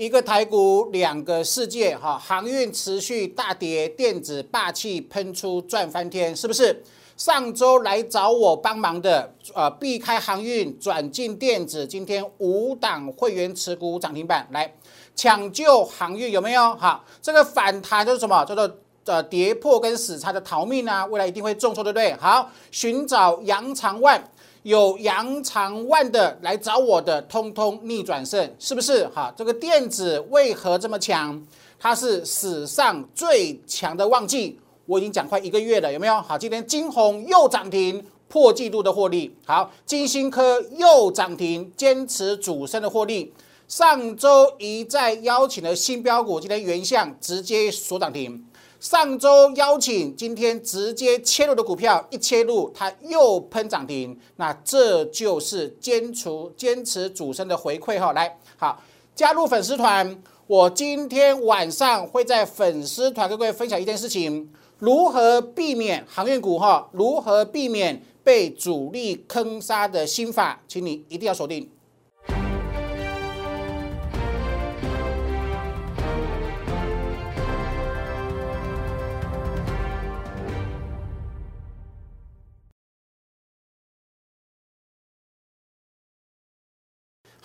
一个台股，两个世界，哈，航运持续大跌，电子霸气喷出赚翻天，是不是？上周来找我帮忙的，呃，避开航运转进电子，今天五档会员持股涨停板，来抢救航运有没有？好，这个反弹就是什么？叫做呃跌破跟死叉的逃命啊，未来一定会重挫，对不对？好，寻找杨长万。有扬长万的来找我的，通通逆转胜，是不是？哈，这个电子为何这么强？它是史上最强的旺季，我已经讲快一个月了，有没有？好，今天金红又涨停，破纪录的获利。好，金星科又涨停，坚持主升的获利。上周一再邀请的新标股，今天原相直接锁涨停。上周邀请，今天直接切入的股票，一切入它又喷涨停，那这就是坚持坚持主升的回馈哈。来，好，加入粉丝团，我今天晚上会在粉丝团跟各位分享一件事情，如何避免航运股哈，如何避免被主力坑杀的心法，请你一定要锁定。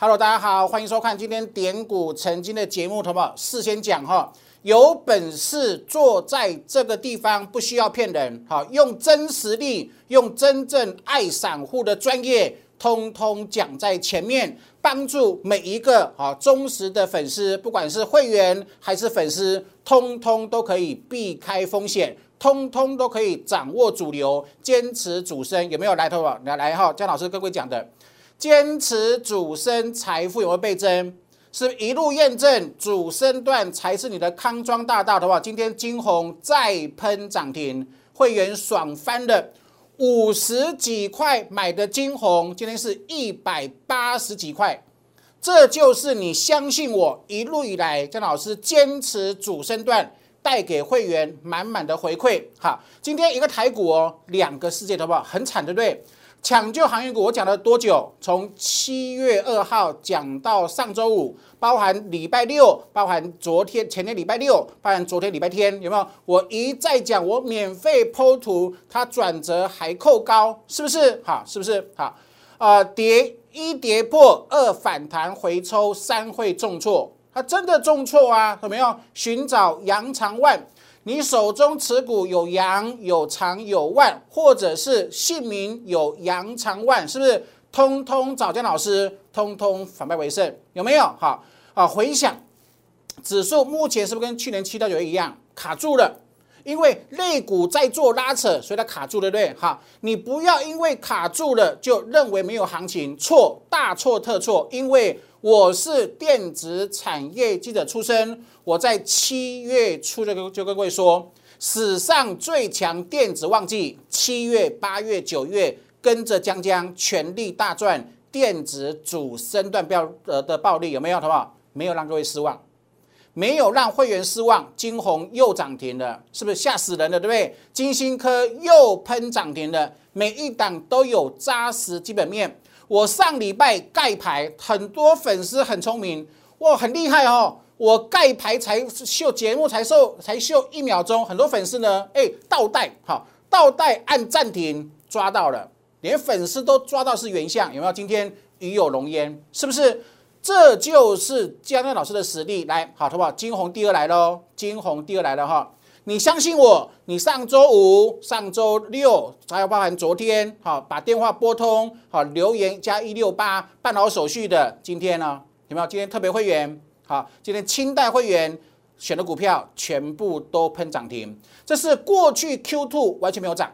Hello，大家好，欢迎收看今天点股曾经的节目，好不好？事先讲哈，有本事坐在这个地方，不需要骗人，好，用真实力，用真正爱散户的专业，通通讲在前面，帮助每一个好忠实的粉丝，不管是会员还是粉丝，通通都可以避开风险，通通都可以掌握主流，坚持主升，有没有来头啊？来来哈，姜老师各位讲的。坚持主升，财富有没有倍增？是一路验证主升段才是你的康庄大道的话，今天金红再喷涨停，会员爽翻了。五十几块买的金红，今天是一百八十几块，这就是你相信我一路以来江老师坚持主升段带给会员满满的回馈。好，今天一个台股哦，两个世界好不好？很惨，对不对？抢救航运股，我讲了多久？从七月二号讲到上周五，包含礼拜六，包含昨天、前天礼拜六，包含昨天礼拜天，有没有？我一再讲，我免费剖图，它转折还扣高，是不是？好，是不是？好，啊，跌一跌破，二反弹回抽，三会重挫，它真的重挫啊？有没有？寻找阳长万。你手中持股有阳有长有万，或者是姓名有阳长万，是不是？通通找姜老师，通通反败为胜，有没有？好啊，回想指数目前是不是跟去年七到九月一样卡住了？因为肋骨在做拉扯，所以它卡住，对不对？好，你不要因为卡住了就认为没有行情，错，大错特错，因为。我是电子产业记者出身，我在七月初就跟就跟各位说，史上最强电子旺季，七月、八月、九月跟着江江全力大赚电子主升段标呃的暴利有没有？好不好？没有让各位失望，没有让会员失望。金红又涨停了，是不是吓死人了？对不对？金星科又喷涨停了，每一档都有扎实基本面。我上礼拜盖牌，很多粉丝很聪明，哇，很厉害哦！我盖牌才秀节目才秀才秀一秒钟，很多粉丝呢，哎，倒带，好，倒带按暂停，抓到了，连粉丝都抓到是原相，有没有？今天鱼有龙焉，是不是？这就是嘉亮老师的实力，来，好，好不好？金红第二来喽，金红第二来了哈。你相信我，你上周五、上周六，还有包含昨天，好把电话拨通，好留言加一六八办好手续的，今天呢有没有？今天特别会员，好，今天清代会员选的股票全部都喷涨停，这是过去 Q two 完全没有涨，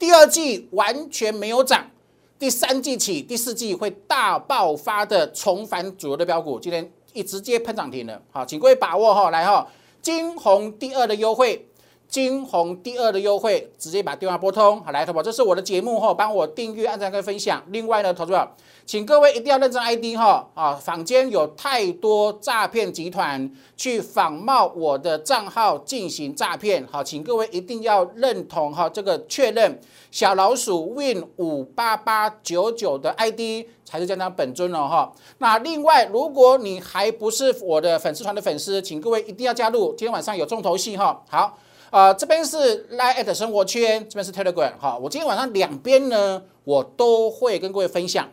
第二季完全没有涨，第三季起第四季会大爆发的重返主流的标股，今天一直接喷涨停了，好，请各位把握哈，来哈。金红第二的优惠，金红第二的优惠，直接把电话拨通。好，来，投保，这是我的节目哈，帮我订阅、按赞跟分享。另外呢，投资者，请各位一定要认真 ID 哈啊，坊间有太多诈骗集团去仿冒我的账号进行诈骗，好，请各位一定要认同哈，这个确认小老鼠 win 五八八九九的 ID 才是江江本尊哦哈。那另外，如果你还不是我的粉丝团的粉丝，请各位一定要加入，今天晚上有重头戏哈。好。啊，这边是 Line at 生活圈，这边是 Telegram 哈。我今天晚上两边呢，我都会跟各位分享，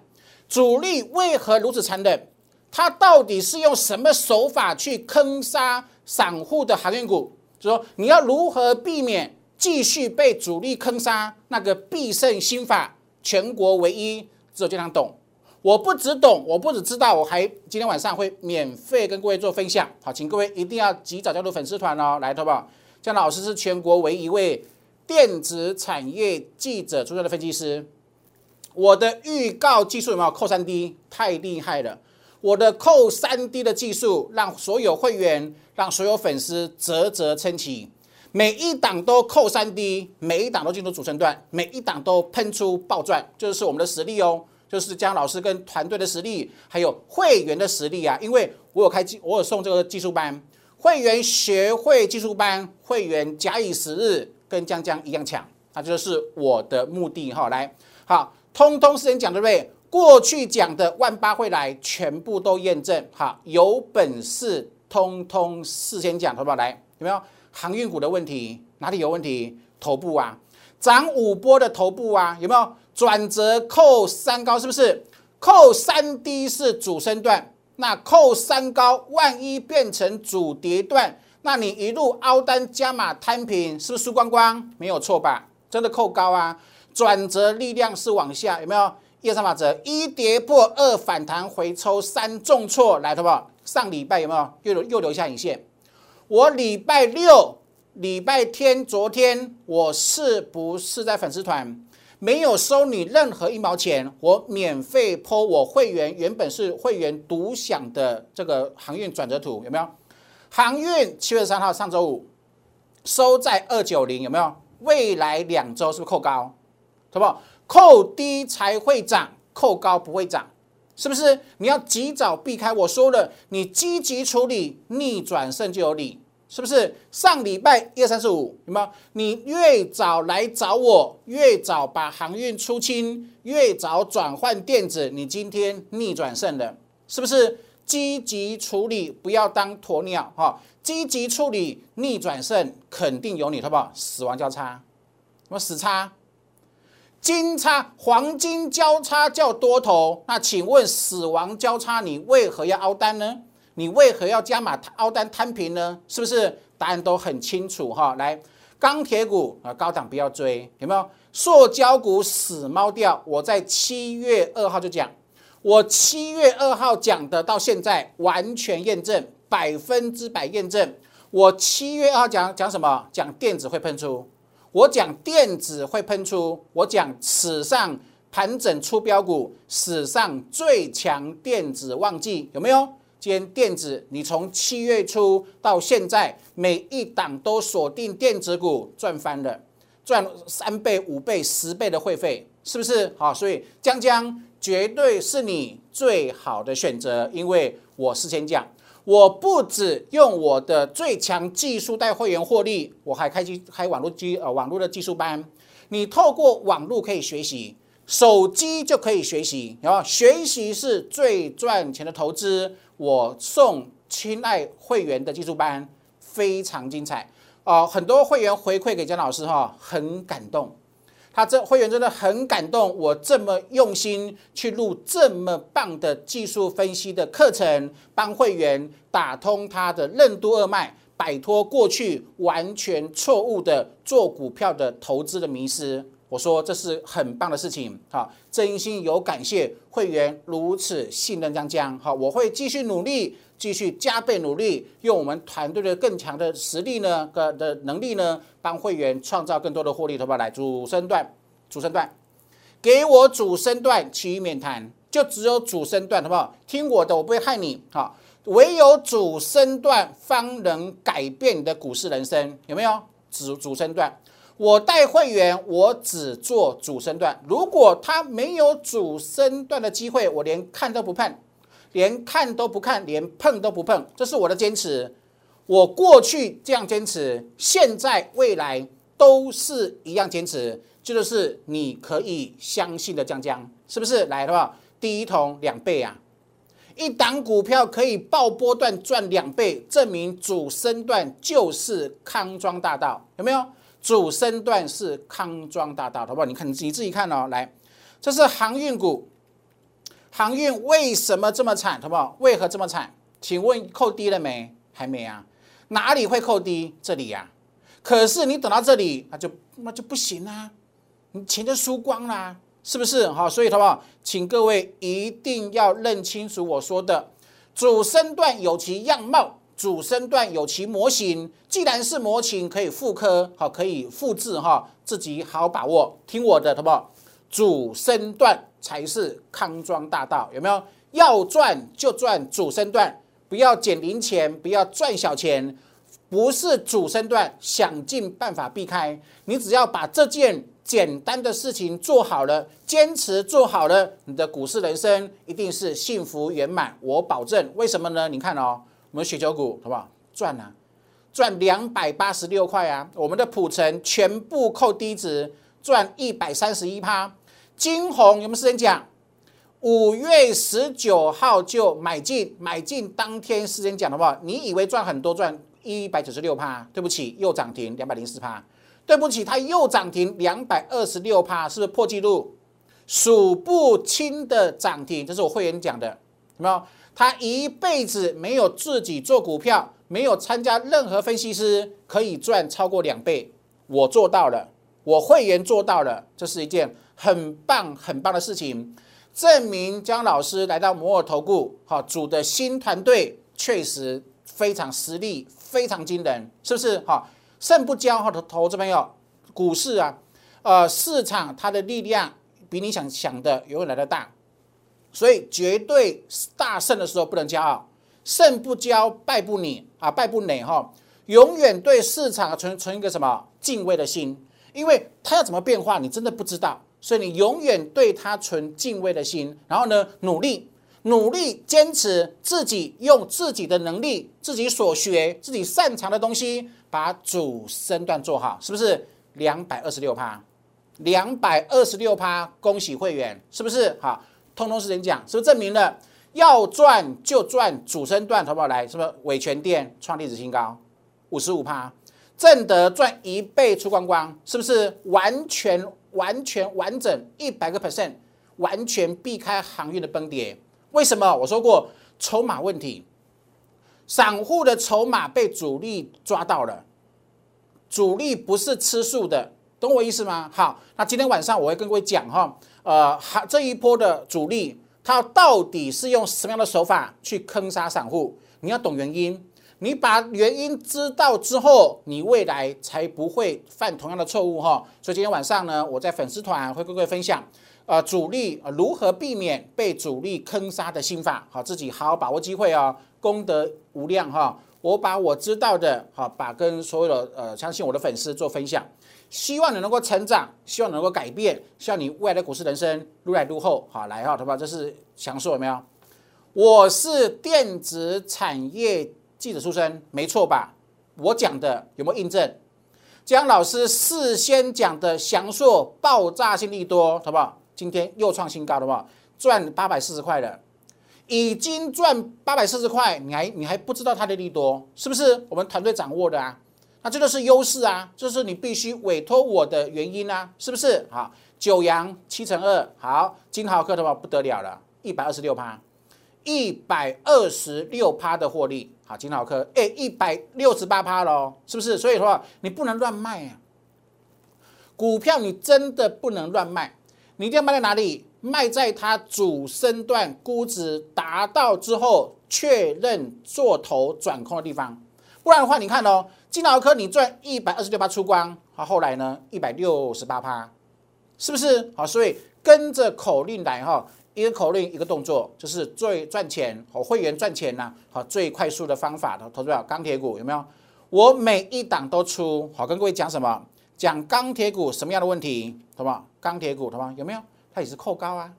主力为何如此残忍？他到底是用什么手法去坑杀散户的航运股？就说你要如何避免继续被主力坑杀？那个必胜心法，全国唯一，只有这样懂。我不只懂，我不只知道，我还今天晚上会免费跟各位做分享。好，请各位一定要及早加入粉丝团哦，来，好不好？江老师是全国唯一一位电子产业记者出身的分析师。我的预告技术有没有扣三 D？太厉害了！我的扣三 D 的技术让所有会员、让所有粉丝啧啧称奇。每一档都扣三 D，每一档都进入主升段，每一档都喷出爆赚，就是我们的实力哦，就是江老师跟团队的实力，还有会员的实力啊！因为我有开技，我有送这个技术班。会员学会技术班，会员假以时日跟江江一样强，那就是我的目的哈。来，好，通通事先讲对不对？过去讲的万八会来，全部都验证。好，有本事通通事先讲，好不好？来，有没有航运股的问题？哪里有问题？头部啊，涨五波的头部啊，有没有转折扣三高？是不是扣三低是主升段？那扣三高，万一变成主跌段，那你一路凹单加码摊平，是不是输光光？没有错吧？真的扣高啊！转折力量是往下，有没有？一二三法则，一跌破，二反弹回抽，三重挫，来，好不好？上礼拜有没有又留又留下影线？我礼拜六、礼拜天、昨天，我是不是在粉丝团？没有收你任何一毛钱，我免费剖我会员原本是会员独享的这个航运转折图，有没有？航运七月三号上周五收在二九零，有没有？未来两周是不是扣高？好不好？扣低才会涨，扣高不会涨，是不是？你要及早避开。我说了，你积极处理，逆转胜就有理。是不是上礼拜一二三四五有没有？你越早来找我，越早把航运出清，越早转换电子，你今天逆转胜了，是不是？积极处理，不要当鸵鸟哈！积极处理，逆转胜肯定有你，好不好？死亡交叉，什么死叉？金叉，黄金交叉叫多头，那请问死亡交叉你为何要凹单呢？你为何要加码凹单摊平呢？是不是答案都很清楚哈？来，钢铁股啊，高档不要追，有没有？塑胶股死猫掉。我在七月二号就讲，我七月二号讲的，到现在完全验证，百分之百验证。我七月二号讲讲什么？讲电子会喷出，我讲电子会喷出，我讲史上盘整出标股，史上最强电子旺季，有没有？兼电子，你从七月初到现在，每一档都锁定电子股，赚翻了，赚三倍、五倍、十倍的会费，是不是？好，所以江江绝对是你最好的选择，因为我事先讲，我不止用我的最强技术带会员获利，我还开机开网络机呃网络的技术班，你透过网络可以学习，手机就可以学习，然后学习是最赚钱的投资。我送亲爱会员的技术班非常精彩哦，很多会员回馈给姜老师哈，很感动。他这会员真的很感动，我这么用心去录这么棒的技术分析的课程，帮会员打通他的任督二脉，摆脱过去完全错误的做股票的投资的迷失。我说这是很棒的事情，好，真心有感谢会员如此信任江江，好，我会继续努力，继续加倍努力，用我们团队的更强的实力呢，个的能力呢，帮会员创造更多的获利，好不好？来，主升段，主升段，给我主升段，其余免谈，就只有主升段，好不好？听我的，我不会害你，好，唯有主升段方能改变你的股市人生，有没有？主主升段。我带会员，我只做主升段。如果他没有主升段的机会，我连看都不碰，连看都不看，连碰都不碰。这是我的坚持。我过去这样坚持，现在未来都是一样坚持。这就是你可以相信的江江，是不是？来的话，第一桶两倍啊！一档股票可以爆波段赚两倍，证明主升段就是康庄大道，有没有？主升段是康庄大道，好不好？你看你自己看哦。来，这是航运股，航运为什么这么惨，好不好？为何这么惨？请问扣低了没？还没啊？哪里会扣低？这里呀。可是你等到这里，那就那就不行啊，你钱就输光啦，是不是？好，所以好不好？请各位一定要认清楚我说的，主升段有其样貌。主身段有其模型，既然是模型，可以复刻，好，可以复制哈，自己好好把握。听我的，好不好？主身段才是康庄大道，有没有？要赚就赚主身段，不要捡零钱，不要赚小钱，不是主身段，想尽办法避开。你只要把这件简单的事情做好了，坚持做好了，你的股市人生一定是幸福圆满，我保证。为什么呢？你看哦。我们雪球股好不好？赚啊，赚两百八十六块啊！我们的普成全部扣低值，赚一百三十一趴。金红有没有时间讲？五月十九号就买进，买进当天时间讲的话，你以为赚很多，赚一百九十六趴？对不起，又涨停两百零四趴。对不起，它又涨停两百二十六趴，是不是破纪录？数不清的涨停，这是我会员讲的，有没有？他一辈子没有自己做股票，没有参加任何分析师，可以赚超过两倍。我做到了，我会员做到了，这是一件很棒很棒的事情，证明江老师来到摩尔投顾，好组的新团队确实非常实力非常惊人，是不是？好，胜不骄哈的投资朋友，股市啊，呃，市场它的力量比你想想的永远来的大。所以绝对大胜的时候不能骄傲，胜不骄，败不馁啊，败不馁哈，永远对市场存存一个什么敬畏的心，因为它要怎么变化，你真的不知道，所以你永远对它存敬畏的心，然后呢，努力努力坚持自己用自己的能力，自己所学自己擅长的东西，把主身段做好，是不是？两百二十六趴，两百二十六趴，恭喜会员，是不是？好。通通是人讲，是不是证明了要赚就赚主升段，好不好？来，是不是伟全店创历史新高，五十五趴，正德赚一倍出光光，是不是完全完全完整一百个 percent，完全避开航运的崩跌？为什么？我说过筹码问题，散户的筹码被主力抓到了，主力不是吃素的，懂我意思吗？好，那今天晚上我会跟各位讲哈。呃，这一波的主力，他到底是用什么样的手法去坑杀散户？你要懂原因，你把原因知道之后，你未来才不会犯同样的错误哈。所以今天晚上呢，我在粉丝团会跟各位分享，呃，主力如何避免被主力坑杀的心法，好，自己好好把握机会哦，功德无量哈。我把我知道的，好，把跟所有的呃相信我的粉丝做分享。希望你能够成长，希望能够改变，希望你未来的股市人生如来如后。好，来哈，好不好，这是详述有没有？我是电子产业记者出身，没错吧？我讲的有没有印证？江老师事先讲的详述爆炸性利多，好不好？今天又创新高，好不好？赚八百四十块了，已经赚八百四十块，你还你还不知道它的利多，是不是我们团队掌握的啊？那这个是优势啊，这是你必须委托我的原因啊，是不是？好，九阳七乘二，好，金豪客的话不得了了，一百二十六趴，一百二十六趴的获利，好，金豪客，哎，一百六十八趴喽，是不是？所以说你不能乱卖啊，股票你真的不能乱卖，你一定要卖在哪里？卖在它主升段估值达到之后，确认做头转空的地方，不然的话，你看哦。金豪科，你赚一百二十六趴出光，好，后来呢一百六十八趴，是不是？好，所以跟着口令来哈，一个口令一个动作，就是最赚钱，好会员赚钱呐，好最快速的方法的投资者钢铁股有没有？我每一档都出，好跟各位讲什么？讲钢铁股什么样的问题，好不好？钢铁股，好不好？有没有？它也是扣高啊，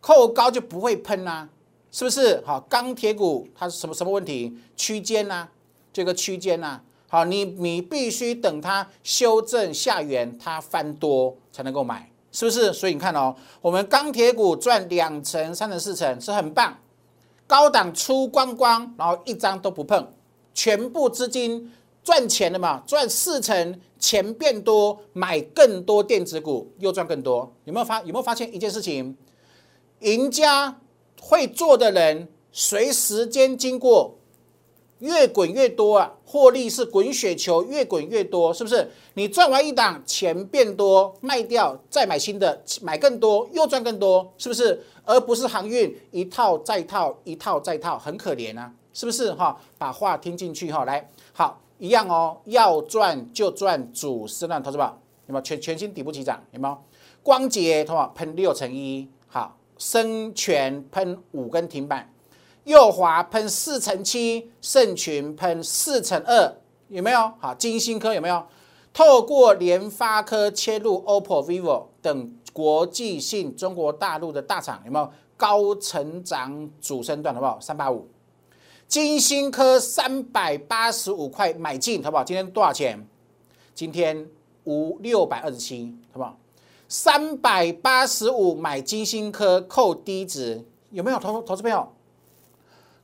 扣高就不会喷啊，是不是？好，钢铁股它是什么什么问题？区间呐，这个区间呐，好，你你必须等它修正下缘，它翻多才能够买，是不是？所以你看哦，我们钢铁股赚两成、三成、四成是很棒，高档出光光，然后一张都不碰，全部资金。赚钱了嘛？赚四成，钱变多，买更多电子股，又赚更多。有没有发？有没有发现一件事情？赢家会做的人，随时间经过，越滚越多啊！获利是滚雪球，越滚越多，是不是？你赚完一档，钱变多，卖掉再买新的，买更多，又赚更多，是不是？而不是航运一套再套，一套再套，很可怜啊，是不是？哈，把话听进去哈，来，好。一样哦，要赚就赚主升浪投资吧，有没有全全新底部起涨？有没有光洁，同吗？喷六成一，好，深全喷五根停板，右华喷四成七，盛群喷四成二，有没有？好，金星科有没有？透过联发科切入 OPPO、vivo 等国际性中国大陆的大厂，有没有高成长主升段？好不好？三八五。金星科三百八十五块买进，好不好？今天多少钱？今天五六百二十七，好不好？三百八十五买金星科，扣低值有没有投投资朋友？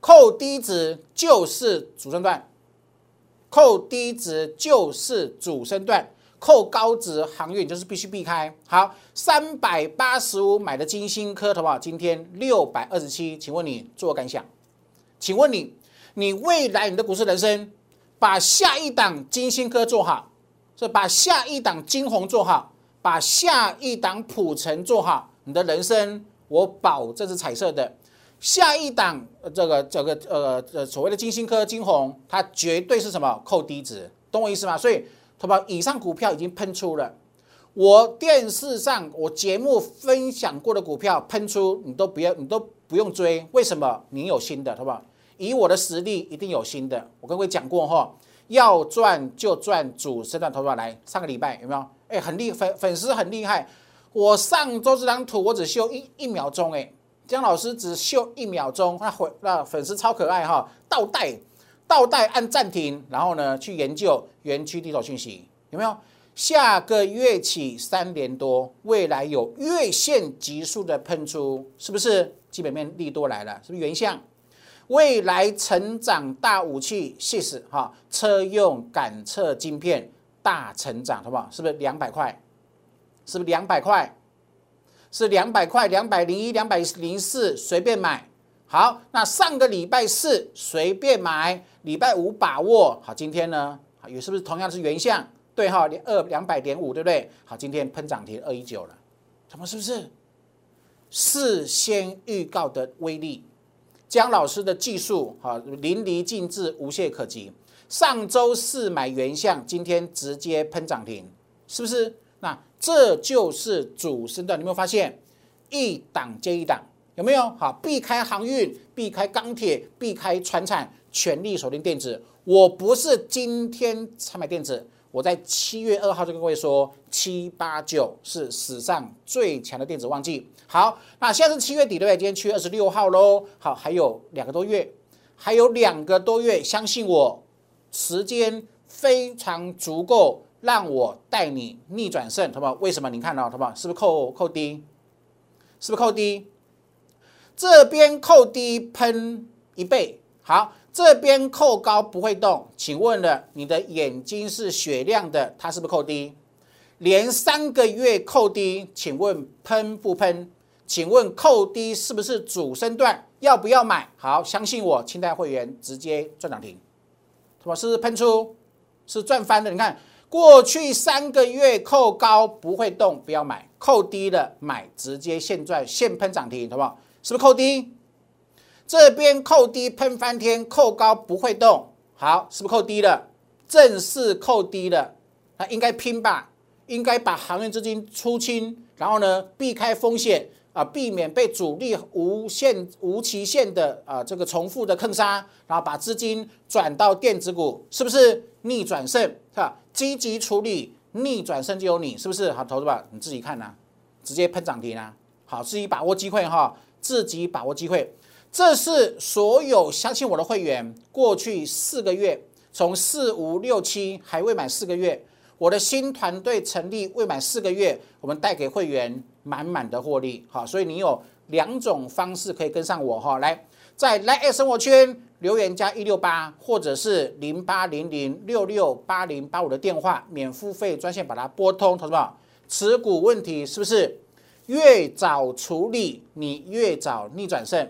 扣低值就是主升段，扣低值就是主升段，扣高值航运就是必须避开。好，三百八十五买的金星科，好不好？今天六百二十七，请问你作何感想？请问你，你未来你的股市人生，把下一档金星科做好，是把下一档金红做好，把下一档普成做好，你的人生我保证是彩色的。下一档这个这个呃呃所谓的金星科金红，它绝对是什么扣低值，懂我意思吗？所以，好吧，以上股票已经喷出了，我电视上我节目分享过的股票喷出，你都不要，你都不用追，为什么？你有新的，好不好？以我的实力，一定有新的。我跟各位讲过哈，要赚就赚主升段投资来。上个礼拜有没有？哎，很厉粉粉丝很厉害。我上周这张图我只秀一一秒钟，哎，姜老师只秀一秒钟，那粉那粉丝超可爱哈。倒带倒带按暂停，然后呢去研究园区地头讯息有没有？下个月起三连多，未来有月线急速的喷出，是不是基本面利多来了？是不是原相？未来成长大武器，谢死哈！车用感测晶片大成长，好不好？是不是两百块？是不是两百块？是两百块，两百零一、两百零四随便买。好，那上个礼拜四随便买，礼拜五把握。好，今天呢？好，也是不是同样是原相？对哈，二两百点五，对不对？好，今天喷涨停二一九了，怎么是不是？事先预告的威力。姜老师的技术哈淋漓尽致，无懈可击。上周四买原相，今天直接喷涨停，是不是？那这就是主升段，你有没有发现？一档接一档，有没有？好，避开航运，避开钢铁，避开船产，全力锁定电子。我不是今天才买电子。我在七月二号就跟各位说，七八九是史上最强的电子旺季。好，那现在是七月底对不对？今天七月二十六号喽。好，还有两个多月，还有两个多月，相信我，时间非常足够，让我带你逆转胜，好不好？为什么？你看到，好不好？是不是扣扣低？是不是扣低？这边扣低喷一倍，好。这边扣高不会动，请问了，你的眼睛是雪亮的，它是不是扣低？连三个月扣低，请问喷不喷？请问扣低是不是主升段？要不要买？好，相信我，清代会员直接赚涨停，是吧？是不是喷出？是赚翻的。你看，过去三个月扣高不会动，不要买；扣低了买，直接现赚现喷涨停，好不好？是不是扣低？这边扣低喷翻天，扣高不会动，好，是不是扣低了？正式扣低了，那应该拼吧？应该把航运资金出清，然后呢，避开风险，啊，避免被主力无限无期限的啊这个重复的坑杀，然后把资金转到电子股，是不是逆转胜？是吧？积极处理逆转胜就有你，是不是？好，投资吧，你自己看呐，直接喷涨停啊！好，自己把握机会哈，自己把握机会。这是所有相信我的会员，过去四个月，从四五六七还未满四个月。我的新团队成立未满四个月，我们带给会员满满的获利，好，所以你有两种方式可以跟上我哈，来在来爱生活圈留言加一六八，或者是零八零零六六八零八五的电话免付费专线把它拨通，同志们，持股问题是不是越早处理你越早逆转胜？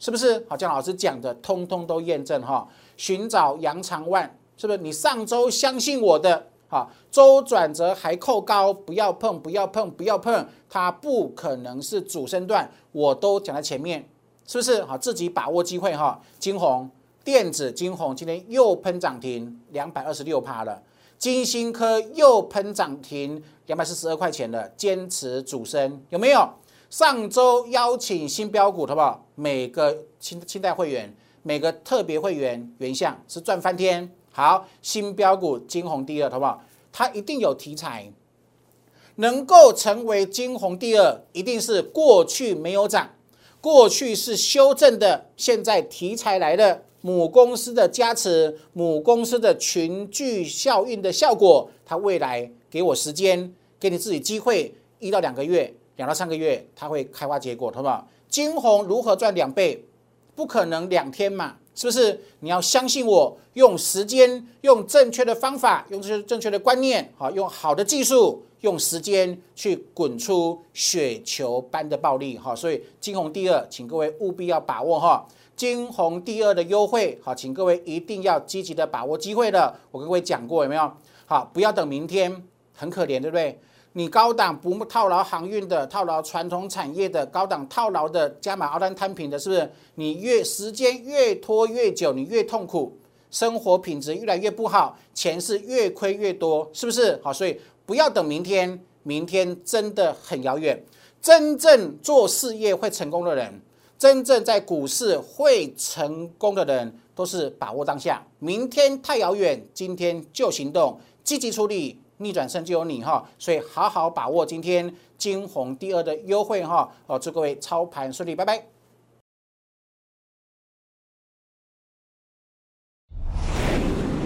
是不是？好，姜老师讲的通通都验证哈，寻找杨长万，是不是？你上周相信我的。好，周转折还扣高，不要碰，不要碰，不要碰，它不可能是主升段，我都讲在前面，是不是？好，自己把握机会哈。金红电子，金红今天又喷涨停，两百二十六趴了。金星科又喷涨停，两百四十二块钱了，坚持主升，有没有？上周邀请新标股，好不好？每个清清代会员，每个特别会员，原相是赚翻天。好，新标股金红第二，好不好？它一定有题材，能够成为金红第二，一定是过去没有涨，过去是修正的，现在题材来了，母公司的加持，母公司的群聚效应的效果，它未来给我时间，给你自己机会，一到两个月，两到三个月，它会开花结果，好不好？金红如何赚两倍？不可能两天嘛。是不是你要相信我？用时间，用正确的方法，用这些正确的观念，好，用好的技术，用时间去滚出雪球般的暴利，哈。所以金红第二，请各位务必要把握哈。金红第二的优惠，好，请各位一定要积极的把握机会的。我跟各位讲过有没有？好，不要等明天，很可怜，对不对？你高档不套牢航运的，套牢传统产业的，高档套牢的加码澳单摊平的，是不是？你越时间越拖越久，你越痛苦，生活品质越来越不好，钱是越亏越多，是不是？好，所以不要等明天，明天真的很遥远。真正做事业会成功的人，真正在股市会成功的人，都是把握当下。明天太遥远，今天就行动，积极处理。逆转胜就有你哈，所以好好把握今天金红第二的优惠哈，哦，祝各位操盘顺利，拜拜。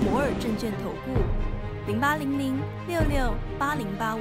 摩尔证券投顾零八零零六六八零八五，